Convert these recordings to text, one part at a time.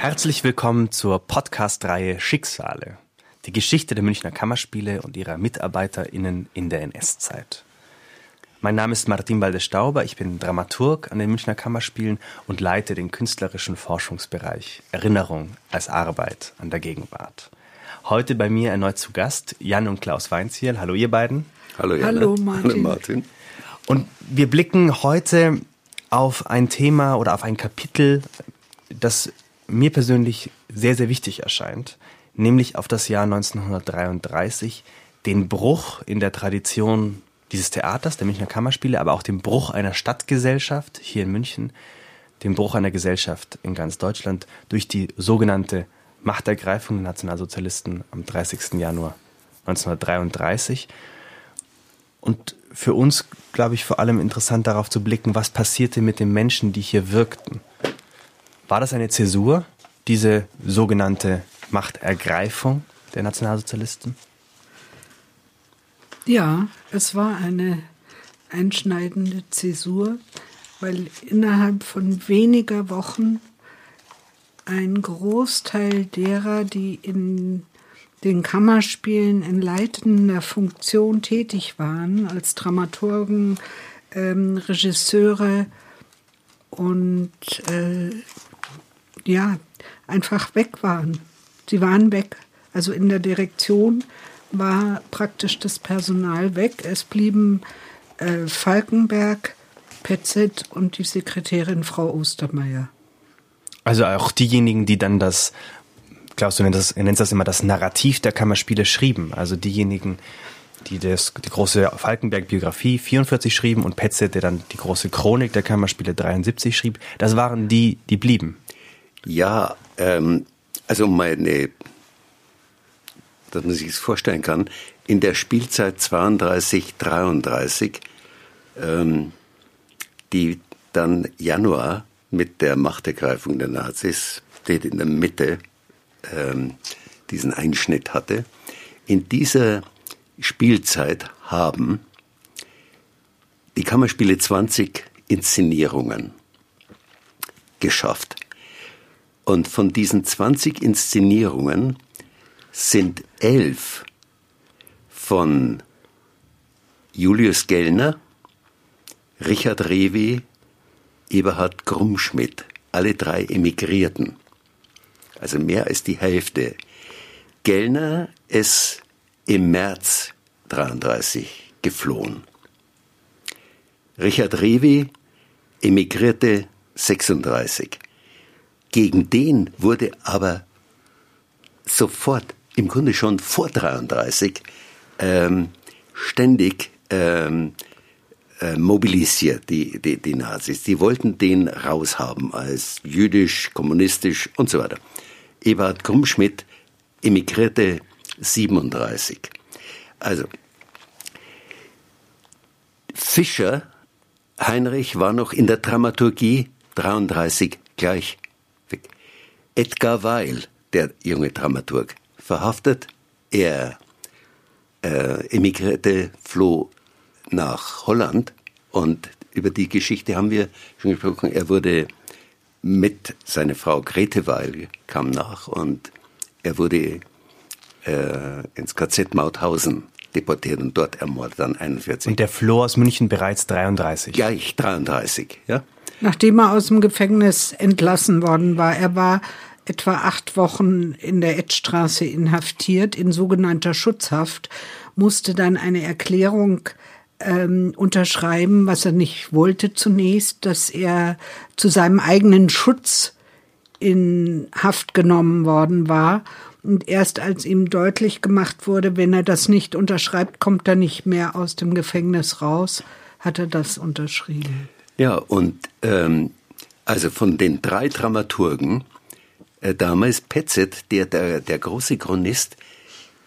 Herzlich willkommen zur Podcast-Reihe Schicksale. Die Geschichte der Münchner Kammerspiele und ihrer MitarbeiterInnen in der NS-Zeit. Mein Name ist Martin Balde-Stauber, ich bin Dramaturg an den Münchner Kammerspielen und leite den künstlerischen Forschungsbereich Erinnerung als Arbeit an der Gegenwart. Heute bei mir erneut zu Gast Jan und Klaus Weinziel. Hallo ihr beiden. Hallo Jan. Hallo Martin. Hallo Martin. Und wir blicken heute auf ein Thema oder auf ein Kapitel, das mir persönlich sehr, sehr wichtig erscheint, nämlich auf das Jahr 1933, den Bruch in der Tradition dieses Theaters, der Münchner Kammerspiele, aber auch den Bruch einer Stadtgesellschaft hier in München, den Bruch einer Gesellschaft in ganz Deutschland durch die sogenannte Machtergreifung der Nationalsozialisten am 30. Januar 1933. Und für uns, glaube ich, vor allem interessant darauf zu blicken, was passierte mit den Menschen, die hier wirkten. War das eine Zäsur, diese sogenannte Machtergreifung der Nationalsozialisten? Ja, es war eine einschneidende Zäsur, weil innerhalb von weniger Wochen ein Großteil derer, die in den Kammerspielen in leitender Funktion tätig waren, als Dramaturgen, ähm, Regisseure und äh, ja, einfach weg waren. Sie waren weg. Also in der Direktion war praktisch das Personal weg. Es blieben äh, Falkenberg, Petzet und die Sekretärin Frau Ostermeier. Also auch diejenigen, die dann das, Klaus, du nennst das, nennt das immer das Narrativ der Kammerspiele schrieben. Also diejenigen, die das, die große Falkenberg-Biografie 44 schrieben und Petzet, der dann die große Chronik der Kammerspiele 73 schrieb, das waren die, die blieben. Ja, ähm, also meine, dass man sich das vorstellen kann, in der Spielzeit 32, 33, ähm, die dann Januar mit der Machtergreifung der Nazis, der in der Mitte ähm, diesen Einschnitt hatte, in dieser Spielzeit haben die Kammerspiele 20 Inszenierungen geschafft. Und von diesen 20 Inszenierungen sind elf von Julius Gellner, Richard Rewe, Eberhard Grummschmidt, alle drei emigrierten. Also mehr als die Hälfte. Gellner ist im März 33 geflohen. Richard Rewe emigrierte 36. Gegen den wurde aber sofort, im Grunde schon vor 33, ähm, ständig ähm, äh, mobilisiert, die, die, die Nazis. Die wollten den raushaben als jüdisch, kommunistisch und so weiter. Eberhard Krummschmidt emigrierte 37. Also, Fischer, Heinrich war noch in der Dramaturgie 33 gleich Edgar Weil, der junge Dramaturg, verhaftet. Er äh, emigrierte, floh nach Holland und über die Geschichte haben wir schon gesprochen. Er wurde mit seiner Frau Grete Weil kam nach und er wurde äh, ins KZ Mauthausen deportiert und dort ermordet dann 41. Und der floh aus München bereits 33. Gleich 33, ja. Nachdem er aus dem Gefängnis entlassen worden war, er war etwa acht Wochen in der Edstraße inhaftiert, in sogenannter Schutzhaft, musste dann eine Erklärung ähm, unterschreiben, was er nicht wollte zunächst, dass er zu seinem eigenen Schutz in Haft genommen worden war. Und erst als ihm deutlich gemacht wurde, wenn er das nicht unterschreibt, kommt er nicht mehr aus dem Gefängnis raus, hat er das unterschrieben. Ja, und ähm, also von den drei Dramaturgen, äh, damals Petzet, der, der, der große Chronist,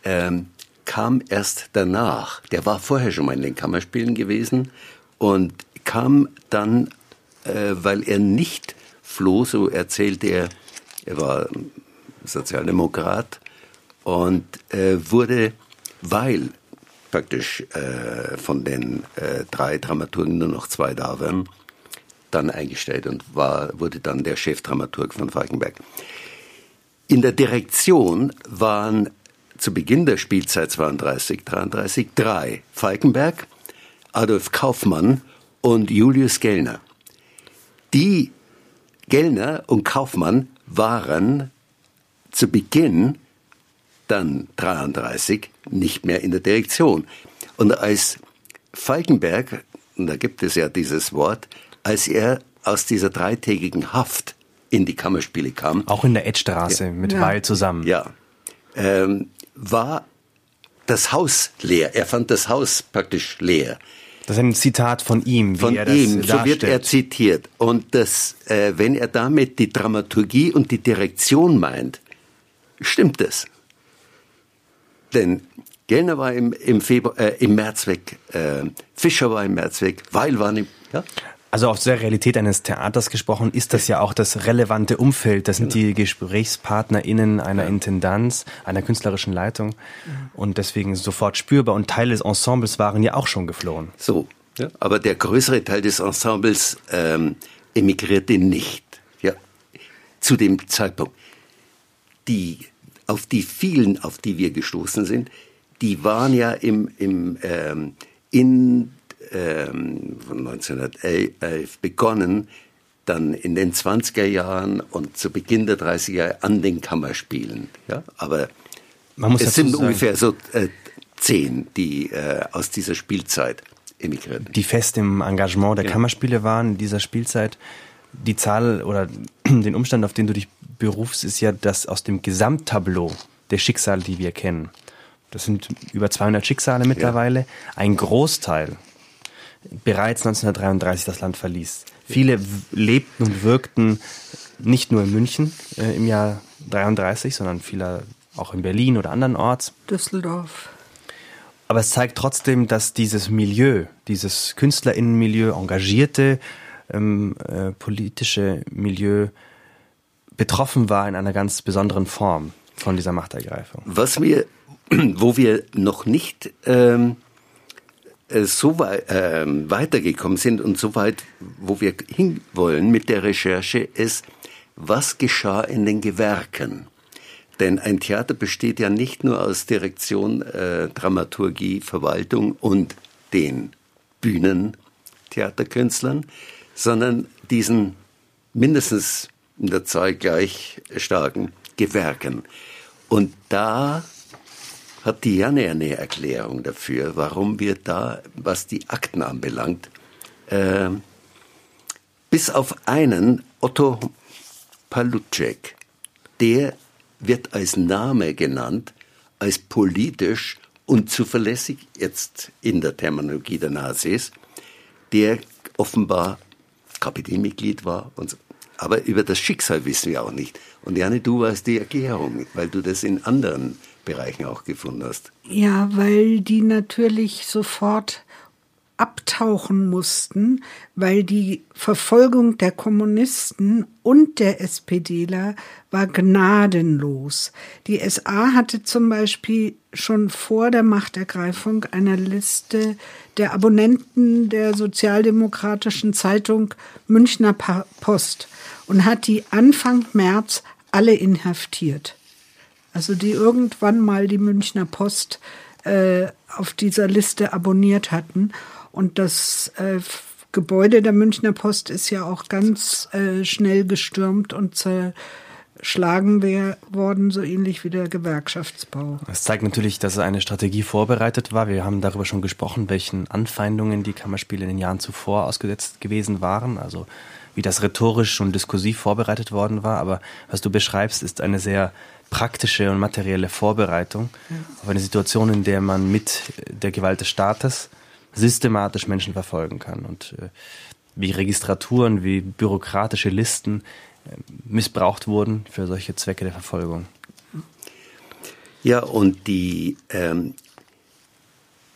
ähm, kam erst danach. Der war vorher schon mal in den Kammerspielen gewesen und kam dann, äh, weil er nicht floh, so erzählt er, er war Sozialdemokrat und äh, wurde, weil praktisch äh, von den äh, drei Dramaturgen nur noch zwei da waren, dann eingestellt und war, wurde dann der Chefdramaturg von Falkenberg. In der Direktion waren zu Beginn der Spielzeit 32, 33 drei. Falkenberg, Adolf Kaufmann und Julius Gellner. Die Gellner und Kaufmann waren zu Beginn dann 33 nicht mehr in der Direktion. Und als Falkenberg, und da gibt es ja dieses Wort, als er aus dieser dreitägigen Haft in die Kammerspiele kam. Auch in der Edstraße ja. mit ja. Weil zusammen. Ja. Ähm, war das Haus leer. Er fand das Haus praktisch leer. Das ist ein Zitat von ihm. Wie von er das ihm, so wird er zitiert. Und das, äh, wenn er damit die Dramaturgie und die Direktion meint, stimmt es. Denn Gellner war im, im, Februar, äh, im März weg, äh, Fischer war im März weg, Weil war im, ja? Also auf der Realität eines Theaters gesprochen, ist das ja auch das relevante Umfeld. Das sind genau. die GesprächspartnerInnen einer ja. Intendanz, einer künstlerischen Leitung. Und deswegen sofort spürbar. Und Teile des Ensembles waren ja auch schon geflohen. So, ja. aber der größere Teil des Ensembles ähm, emigrierte nicht. Ja, zu dem Zeitpunkt. Die, auf die vielen, auf die wir gestoßen sind, die waren ja im, im, ähm, in ähm, von 1911 begonnen, dann in den 20er Jahren und zu Beginn der 30er Jahre an den Kammerspielen. Ja? Aber es sind sagen, ungefähr so äh, zehn, die äh, aus dieser Spielzeit emigrieren. Die fest im Engagement der ja. Kammerspiele waren in dieser Spielzeit. Die Zahl oder den Umstand, auf den du dich berufst, ist ja, dass aus dem Gesamttableau der Schicksale, die wir kennen, das sind über 200 Schicksale mittlerweile, ja. ein Großteil bereits 1933 das Land verließ. Viele lebten und wirkten nicht nur in München äh, im Jahr 33, sondern viele auch in Berlin oder andernorts. Düsseldorf. Aber es zeigt trotzdem, dass dieses Milieu, dieses Künstlerinnenmilieu, engagierte ähm, äh, politische Milieu betroffen war in einer ganz besonderen Form von dieser Machtergreifung. Was wir, wo wir noch nicht ähm, äh, so weit, äh, weitergekommen sind und so weit, wo wir hinwollen mit der Recherche, ist, was geschah in den Gewerken? Denn ein Theater besteht ja nicht nur aus Direktion, äh, Dramaturgie, Verwaltung und den Bühnentheaterkünstlern, sondern diesen mindestens in der Zahl gleich starken Gewerken. Und da hat Diane eine Erklärung dafür, warum wir da, was die Akten anbelangt, äh, bis auf einen Otto Palucek, der wird als Name genannt, als politisch und zuverlässig, jetzt in der Terminologie der Nazis, der offenbar KPD-Mitglied war und so. Aber über das Schicksal wissen wir auch nicht. Und Janne, du weißt die Erklärung, weil du das in anderen Bereichen auch gefunden hast. Ja, weil die natürlich sofort abtauchen mussten, weil die Verfolgung der Kommunisten und der SPDler war gnadenlos. Die SA hatte zum Beispiel schon vor der Machtergreifung eine Liste der Abonnenten der sozialdemokratischen Zeitung Münchner Post und hat die Anfang März alle inhaftiert also die irgendwann mal die Münchner Post äh, auf dieser Liste abonniert hatten. Und das äh, Gebäude der Münchner Post ist ja auch ganz äh, schnell gestürmt und zerschlagen worden, so ähnlich wie der Gewerkschaftsbau. Das zeigt natürlich, dass eine Strategie vorbereitet war. Wir haben darüber schon gesprochen, welchen Anfeindungen die Kammerspiele in den Jahren zuvor ausgesetzt gewesen waren. Also wie das rhetorisch und diskursiv vorbereitet worden war. Aber was du beschreibst, ist eine sehr praktische und materielle Vorbereitung ja. auf eine Situation, in der man mit der Gewalt des Staates systematisch Menschen verfolgen kann und äh, wie Registraturen, wie bürokratische Listen äh, missbraucht wurden für solche Zwecke der Verfolgung. Ja, und die, ähm,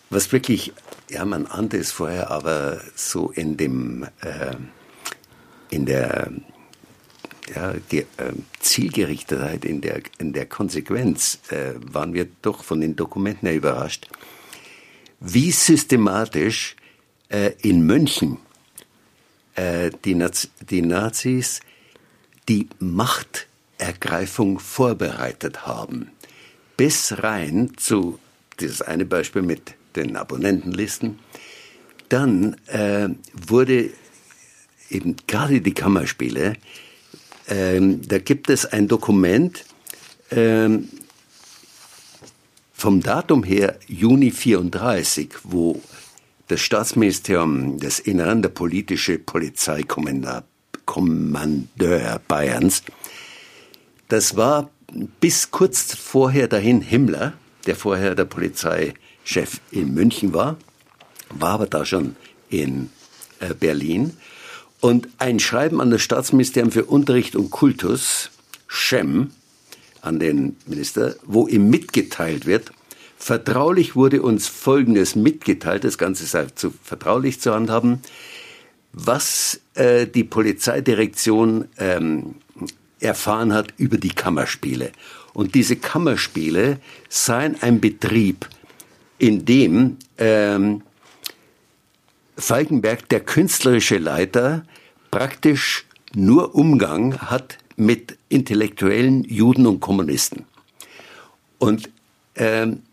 was wirklich, ja, man ahnte es vorher, aber so in dem, äh, in der ja, die, äh, Zielgerichtetheit in der, in der Konsequenz äh, waren wir doch von den Dokumenten her überrascht, wie systematisch äh, in München äh, die, Naz die Nazis die Macht Ergreifung vorbereitet haben. Bis rein zu, dieses eine Beispiel mit den Abonnentenlisten, dann äh, wurde eben gerade die Kammerspiele, äh, da gibt es ein Dokument, äh, vom Datum her Juni 34, wo das Staatsministerium des Inneren, der politische Polizeikommandeur Bayerns, das war bis kurz vorher dahin Himmler, der vorher der Polizeichef in München war, war aber da schon in äh, Berlin. Und ein Schreiben an das Staatsministerium für Unterricht und Kultus, Schem, an den Minister, wo ihm mitgeteilt wird, vertraulich wurde uns Folgendes mitgeteilt, das Ganze sei zu vertraulich zu handhaben, was äh, die Polizeidirektion ähm, erfahren hat über die Kammerspiele. Und diese Kammerspiele seien ein Betrieb, in dem ähm, Falkenberg, der künstlerische Leiter, praktisch nur Umgang hat mit intellektuellen Juden und Kommunisten. Und ähm,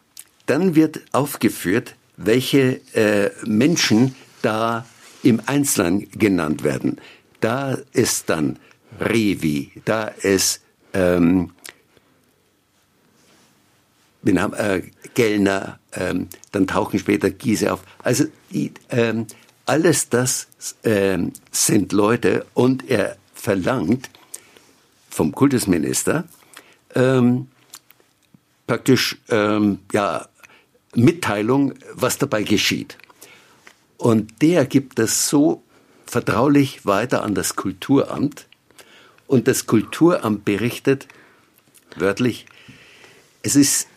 dann wird aufgeführt, welche äh, Menschen da im Einzelnen genannt werden. Da ist dann Revi, da ist ähm, äh, Gellner, ähm, dann tauchen später Giese auf. Also ähm, alles das ähm, sind Leute und er verlangt vom Kultusminister ähm, praktisch ähm, ja Mitteilung, was dabei geschieht. Und der gibt das so vertraulich weiter an das Kulturamt. Und das Kulturamt berichtet wörtlich, es ist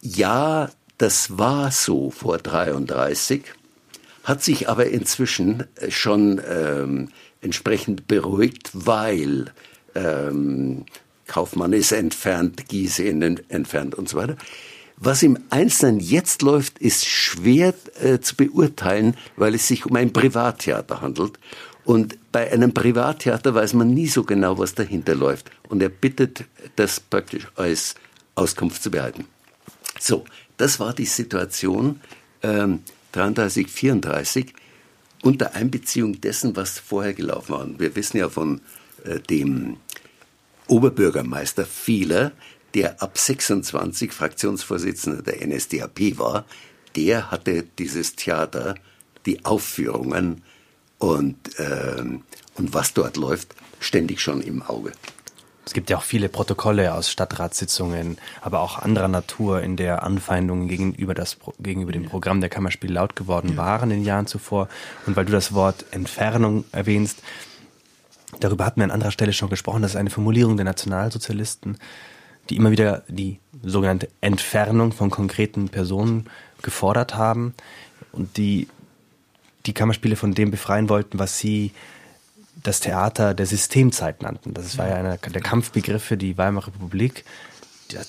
ja, das war so vor 33, hat sich aber inzwischen schon ähm, entsprechend beruhigt, weil ähm, Kaufmann ist entfernt, Giese entfernt und so weiter. Was im Einzelnen jetzt läuft, ist schwer äh, zu beurteilen, weil es sich um ein Privattheater handelt. Und bei einem Privattheater weiß man nie so genau, was dahinter läuft. Und er bittet, das praktisch als Auskunft zu behalten. So, das war die Situation ähm, 33, 34 unter Einbeziehung dessen, was vorher gelaufen war. Und wir wissen ja von äh, dem Oberbürgermeister Fieler, der ab 26 Fraktionsvorsitzender der NSDAP war, der hatte dieses Theater, die Aufführungen und, äh, und was dort läuft, ständig schon im Auge. Es gibt ja auch viele Protokolle aus Stadtratssitzungen, aber auch anderer Natur, in der Anfeindungen gegenüber, das, gegenüber dem Programm der Kammerspiele laut geworden waren in den Jahren zuvor. Und weil du das Wort Entfernung erwähnst, darüber hatten wir an anderer Stelle schon gesprochen, das ist eine Formulierung der Nationalsozialisten, die immer wieder die sogenannte Entfernung von konkreten Personen gefordert haben und die die Kammerspiele von dem befreien wollten, was sie das Theater der Systemzeit nannten. Das war ja einer der Kampfbegriffe, die Weimarer Republik,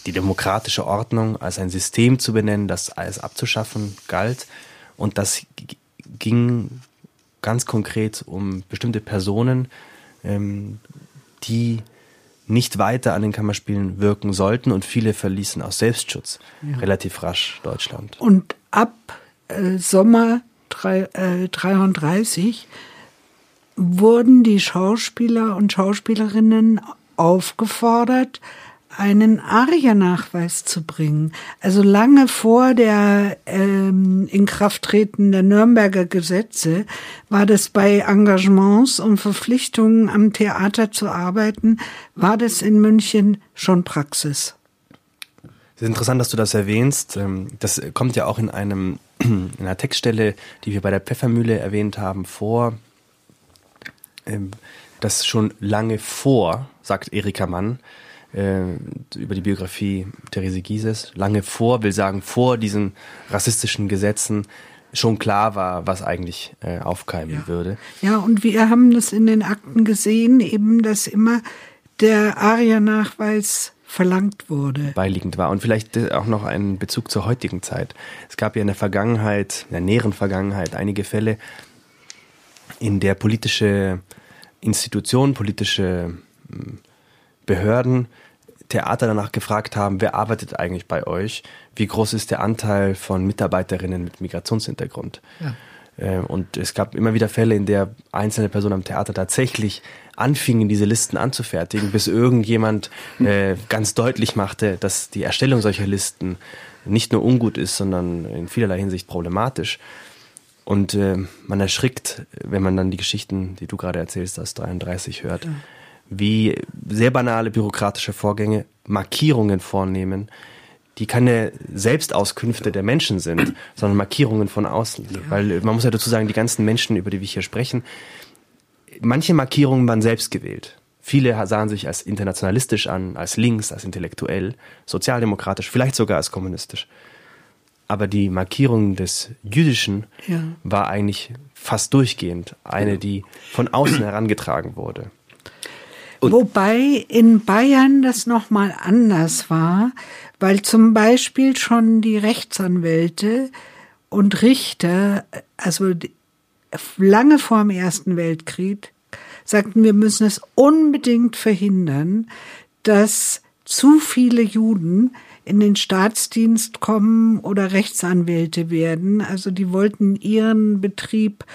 die, demokratische Ordnung als ein System zu benennen, das alles abzuschaffen galt. Und das ging ganz konkret um bestimmte Personen, ähm, die nicht weiter an den Kammerspielen wirken sollten und viele verließen aus Selbstschutz ja. relativ rasch Deutschland. Und ab äh, Sommer 1933 äh, wurden die Schauspieler und Schauspielerinnen aufgefordert, einen Ariernachweis zu bringen. Also lange vor der ähm, Inkrafttreten der Nürnberger Gesetze war das bei Engagements und Verpflichtungen am Theater zu arbeiten, war das in München schon Praxis. Es ist interessant, dass du das erwähnst. Ähm, das kommt ja auch in einem in einer Textstelle, die wir bei der Pfeffermühle erwähnt haben, vor. Ähm, das schon lange vor, sagt Erika Mann, äh, über die Biografie Therese Gieses, lange vor, will sagen vor diesen rassistischen Gesetzen, schon klar war, was eigentlich äh, aufkeimen ja. würde. Ja, und wir haben das in den Akten gesehen, eben, dass immer der ARIA-Nachweis verlangt wurde. Beiliegend war. Und vielleicht äh, auch noch einen Bezug zur heutigen Zeit. Es gab ja in der Vergangenheit, in der näheren Vergangenheit, einige Fälle, in der politische Institutionen, politische hm, Behörden Theater danach gefragt haben, wer arbeitet eigentlich bei euch? Wie groß ist der Anteil von Mitarbeiterinnen mit Migrationshintergrund? Ja. Äh, und es gab immer wieder Fälle, in der einzelne Personen am Theater tatsächlich anfingen, diese Listen anzufertigen, bis irgendjemand äh, ganz deutlich machte, dass die Erstellung solcher Listen nicht nur ungut ist, sondern in vielerlei Hinsicht problematisch. Und äh, man erschrickt, wenn man dann die Geschichten, die du gerade erzählst, aus 33 hört, ja. wie sehr banale bürokratische Vorgänge Markierungen vornehmen, die keine Selbstauskünfte der Menschen sind, sondern Markierungen von außen. Ja. Weil man muss ja dazu sagen, die ganzen Menschen, über die wir hier sprechen, manche Markierungen waren selbst gewählt. Viele sahen sich als internationalistisch an, als links, als intellektuell, sozialdemokratisch, vielleicht sogar als kommunistisch. Aber die Markierung des Jüdischen ja. war eigentlich fast durchgehend eine, die von außen herangetragen wurde. Und Wobei in Bayern das nochmal anders war, weil zum Beispiel schon die Rechtsanwälte und Richter, also lange vor dem Ersten Weltkrieg, sagten, wir müssen es unbedingt verhindern, dass zu viele Juden in den Staatsdienst kommen oder Rechtsanwälte werden. Also die wollten ihren Betrieb,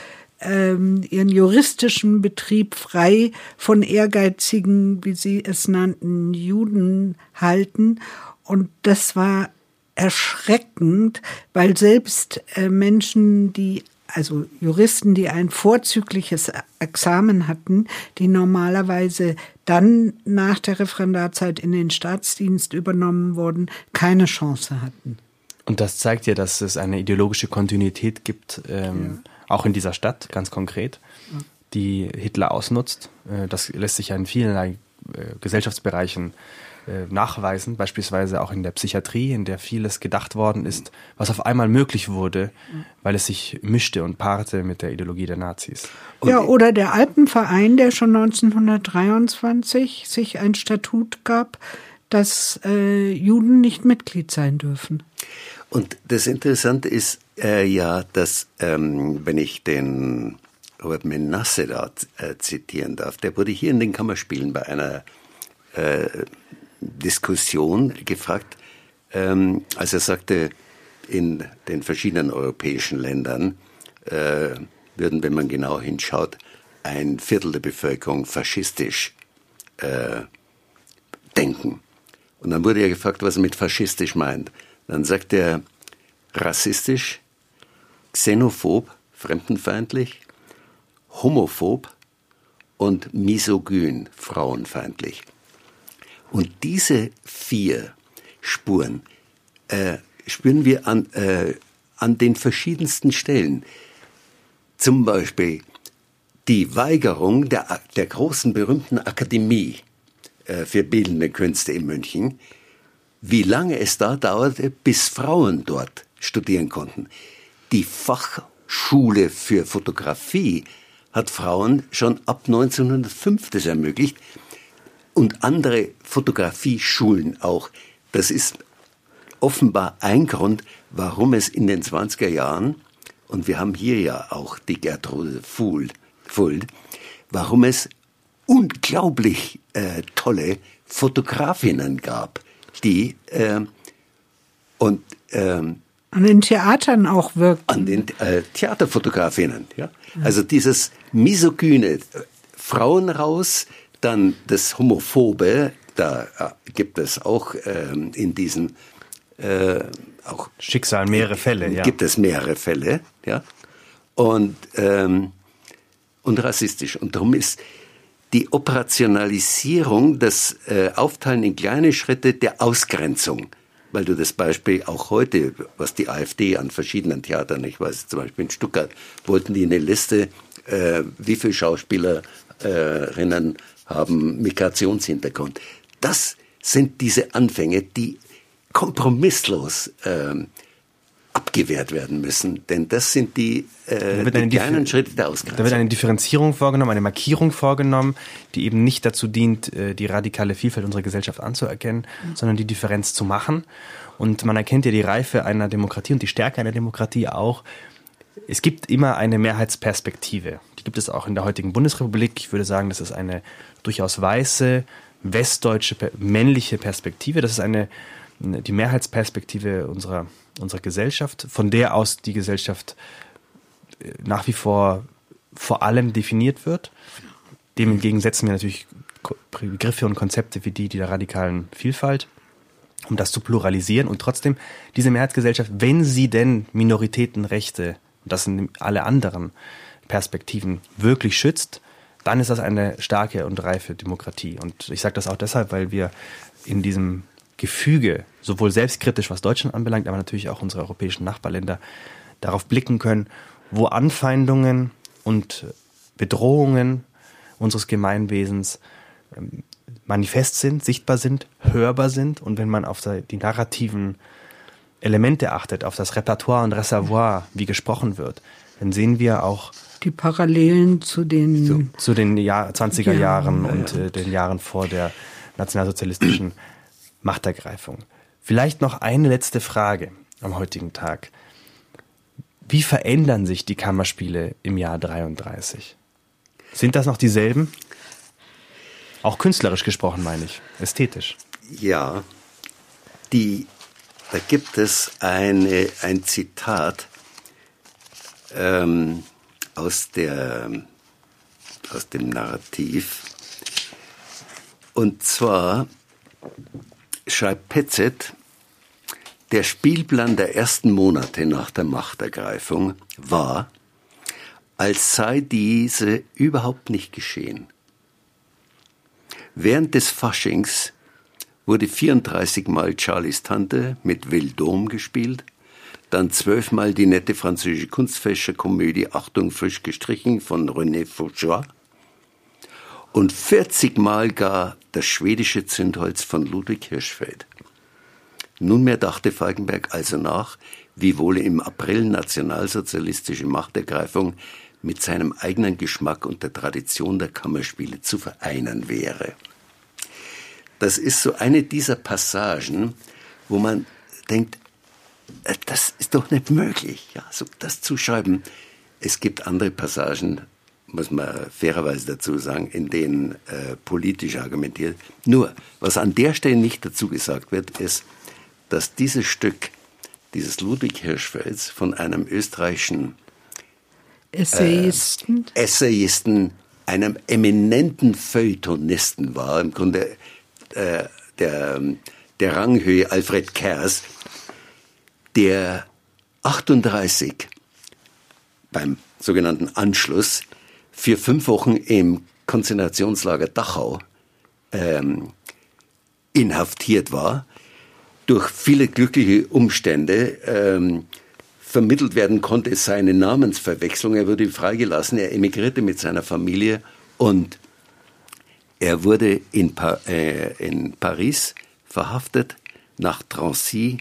ähm, ihren juristischen Betrieb frei von ehrgeizigen, wie sie es nannten, Juden halten. Und das war erschreckend, weil selbst äh, Menschen, die also Juristen, die ein vorzügliches Examen hatten, die normalerweise dann nach der Referendarzeit in den Staatsdienst übernommen wurden, keine Chance hatten. Und das zeigt ja, dass es eine ideologische Kontinuität gibt, ähm, ja. auch in dieser Stadt, ganz konkret, die Hitler ausnutzt. Äh, das lässt sich ja in vielen äh, Gesellschaftsbereichen äh, nachweisen, beispielsweise auch in der Psychiatrie, in der vieles gedacht worden ist, was auf einmal möglich wurde, weil es sich mischte und paarte mit der Ideologie der Nazis. Und ja, oder der Alpenverein, der schon 1923 sich ein Statut gab, dass äh, Juden nicht Mitglied sein dürfen. Und das Interessante ist äh, ja, dass, ähm, wenn ich den Robert Menasse da äh, zitieren darf, der wurde hier in den Kammerspielen bei einer äh, Diskussion gefragt, ähm, als er sagte, in den verschiedenen europäischen Ländern äh, würden, wenn man genau hinschaut, ein Viertel der Bevölkerung faschistisch äh, denken. Und dann wurde er gefragt, was er mit faschistisch meint. Dann sagt er rassistisch, xenophob, fremdenfeindlich, homophob und misogyn, frauenfeindlich. Und diese vier Spuren äh, spüren wir an, äh, an den verschiedensten Stellen. Zum Beispiel die Weigerung der, der großen berühmten Akademie äh, für bildende Künste in München, wie lange es da dauerte, bis Frauen dort studieren konnten. Die Fachschule für Fotografie hat Frauen schon ab 1905 das ermöglicht und andere Fotografieschulen auch. Das ist offenbar ein Grund, warum es in den 20er Jahren, und wir haben hier ja auch die Gertrude Fuld, warum es unglaublich äh, tolle Fotografinnen gab, die äh, und ähm, an den Theatern auch wirken. An den äh, Theaterfotografinnen, ja. Also dieses misogyne äh, Frauen raus, dann das Homophobe, da äh, gibt es auch ähm, in diesen äh, auch Schicksal mehrere Fälle, ja. Gibt es mehrere Fälle, ja. Und ähm, und rassistisch. Und darum ist die Operationalisierung, das äh, Aufteilen in kleine Schritte der Ausgrenzung, weil du das Beispiel auch heute, was die AfD an verschiedenen Theatern, ich weiß zum Beispiel in Stuttgart, wollten die eine Liste, äh, wie viele Schauspielerinnen haben Migrationshintergrund. Das sind diese Anfänge, die kompromisslos ähm, abgewehrt werden müssen, denn das sind die, äh, die kleinen Schritte der Ausgrenzung. Da wird eine Differenzierung vorgenommen, eine Markierung vorgenommen, die eben nicht dazu dient, äh, die radikale Vielfalt unserer Gesellschaft anzuerkennen, mhm. sondern die Differenz zu machen. Und man erkennt ja die Reife einer Demokratie und die Stärke einer Demokratie auch. Es gibt immer eine Mehrheitsperspektive. Gibt es auch in der heutigen Bundesrepublik. Ich würde sagen, das ist eine durchaus weiße, westdeutsche männliche Perspektive. Das ist eine die Mehrheitsperspektive unserer unserer Gesellschaft, von der aus die Gesellschaft äh, nach wie vor vor allem definiert wird. Dem entgegen setzen wir natürlich Begriffe und Konzepte wie die, die der radikalen Vielfalt, um das zu pluralisieren und trotzdem diese Mehrheitsgesellschaft, wenn sie denn Minoritätenrechte, das sind alle anderen Perspektiven, wirklich schützt, dann ist das eine starke und reife Demokratie. Und ich sage das auch deshalb, weil wir in diesem Gefüge, sowohl selbstkritisch, was Deutschland anbelangt, aber natürlich auch unsere europäischen Nachbarländer, darauf blicken können, wo Anfeindungen und Bedrohungen unseres Gemeinwesens ähm, manifest sind, sichtbar sind, hörbar sind und wenn man auf die narrativen Elemente achtet, auf das Repertoire und Reservoir, wie gesprochen wird, dann sehen wir auch die Parallelen zu den zu, zu den Jahr, 20er Jahren ja, und äh, den Jahren vor der nationalsozialistischen Machtergreifung. Vielleicht noch eine letzte Frage am heutigen Tag. Wie verändern sich die Kammerspiele im Jahr 33? Sind das noch dieselben? Auch künstlerisch gesprochen, meine ich, ästhetisch. Ja, die, da gibt es eine, ein Zitat ähm, aus, der, aus dem Narrativ. Und zwar schreibt Petzet, der Spielplan der ersten Monate nach der Machtergreifung war, als sei diese überhaupt nicht geschehen. Während des Faschings wurde 34 Mal Charlies Tante mit Will Dom gespielt, dann zwölfmal die nette französische Kunstfäscherkomödie Achtung frisch gestrichen von René Fourgeois und 40 Mal gar das schwedische Zündholz von Ludwig Hirschfeld. Nunmehr dachte Falkenberg also nach, wie wohl im April nationalsozialistische Machtergreifung mit seinem eigenen Geschmack und der Tradition der Kammerspiele zu vereinen wäre. Das ist so eine dieser Passagen, wo man denkt, äh, das ist doch nicht möglich, ja, so das zu schreiben. Es gibt andere Passagen, muss man fairerweise dazu sagen, in denen äh, politisch argumentiert. Nur, was an der Stelle nicht dazu gesagt wird, ist, dass dieses Stück, dieses Ludwig Hirschfelds von einem österreichischen Essayisten, äh, Essayisten einem eminenten Feuilletonisten war, im Grunde äh, der, der Ranghöhe Alfred Kers, der 38 beim sogenannten Anschluss für fünf Wochen im Konzentrationslager Dachau ähm, inhaftiert war, durch viele glückliche Umstände ähm, vermittelt werden konnte seine Namensverwechslung. Er wurde freigelassen, er emigrierte mit seiner Familie und er wurde in, pa äh, in Paris verhaftet, nach Drancy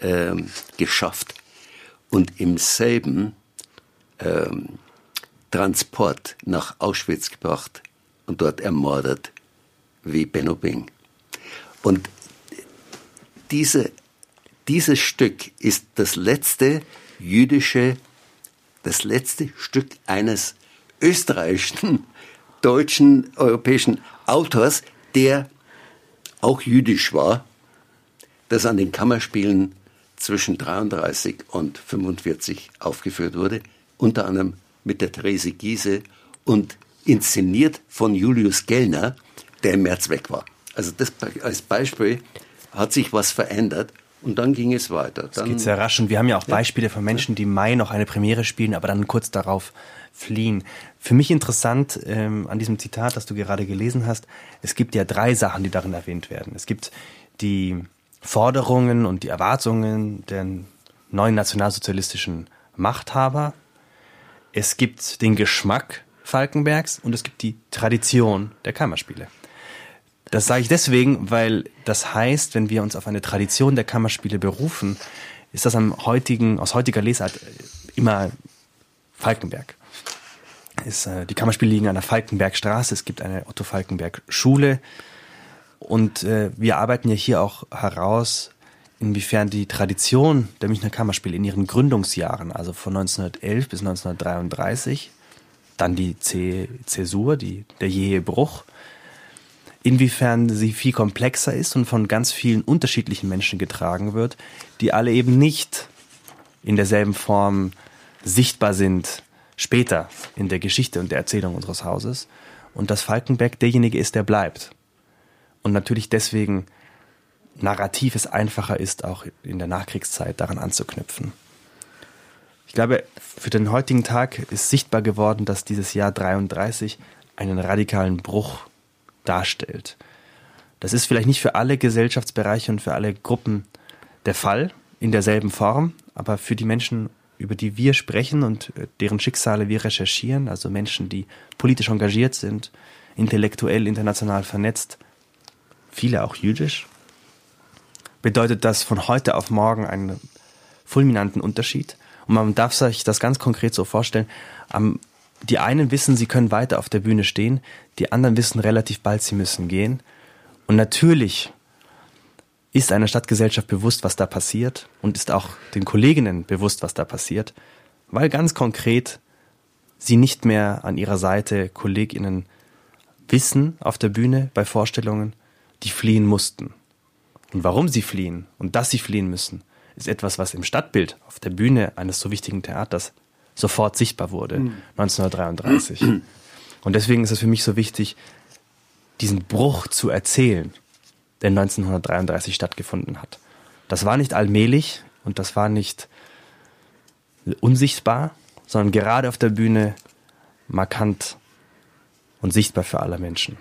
ähm, geschafft und im selben ähm, Transport nach Auschwitz gebracht und dort ermordet wie Benno Bing. Und diese, dieses Stück ist das letzte jüdische, das letzte Stück eines österreichischen, deutschen, europäischen Autors, der auch jüdisch war, das an den Kammerspielen zwischen 33 und 45 aufgeführt wurde, unter anderem mit der Therese Giese und inszeniert von Julius Gellner, der im März weg war. Also das als Beispiel hat sich was verändert und dann ging es weiter. Dann, es geht sehr rasch und wir haben ja auch Beispiele von Menschen, die Mai noch eine Premiere spielen, aber dann kurz darauf fliehen. Für mich interessant ähm, an diesem Zitat, das du gerade gelesen hast, es gibt ja drei Sachen, die darin erwähnt werden. Es gibt die Forderungen und die Erwartungen der neuen nationalsozialistischen Machthaber. Es gibt den Geschmack Falkenbergs und es gibt die Tradition der Kammerspiele. Das sage ich deswegen, weil das heißt, wenn wir uns auf eine Tradition der Kammerspiele berufen, ist das am heutigen, aus heutiger Lesart immer Falkenberg. Ist, äh, die Kammerspiele liegen an der Falkenbergstraße, es gibt eine Otto Falkenberg Schule und äh, wir arbeiten ja hier auch heraus, inwiefern die Tradition der Münchner Kammerspiele in ihren Gründungsjahren, also von 1911 bis 1933, dann die Zäsur, die, der jähe Bruch, inwiefern sie viel komplexer ist und von ganz vielen unterschiedlichen Menschen getragen wird, die alle eben nicht in derselben Form sichtbar sind später in der Geschichte und der Erzählung unseres Hauses und dass Falkenberg derjenige ist, der bleibt. Und natürlich deswegen narrativ es einfacher ist, auch in der Nachkriegszeit daran anzuknüpfen. Ich glaube, für den heutigen Tag ist sichtbar geworden, dass dieses Jahr 33 einen radikalen Bruch darstellt. Das ist vielleicht nicht für alle Gesellschaftsbereiche und für alle Gruppen der Fall in derselben Form, aber für die Menschen, über die wir sprechen und äh, deren Schicksale wir recherchieren, also Menschen, die politisch engagiert sind, intellektuell international vernetzt, viele auch jüdisch, bedeutet das von heute auf morgen einen fulminanten Unterschied. Und man darf sich das ganz konkret so vorstellen. Die einen wissen, sie können weiter auf der Bühne stehen, die anderen wissen relativ bald, sie müssen gehen. Und natürlich ist einer Stadtgesellschaft bewusst, was da passiert und ist auch den Kolleginnen bewusst, was da passiert, weil ganz konkret sie nicht mehr an ihrer Seite Kolleginnen wissen auf der Bühne bei Vorstellungen, die fliehen mussten. Und warum sie fliehen und dass sie fliehen müssen, ist etwas, was im Stadtbild auf der Bühne eines so wichtigen Theaters sofort sichtbar wurde, mhm. 1933. Und deswegen ist es für mich so wichtig, diesen Bruch zu erzählen der 1933 stattgefunden hat. Das war nicht allmählich und das war nicht unsichtbar, sondern gerade auf der Bühne markant und sichtbar für alle Menschen.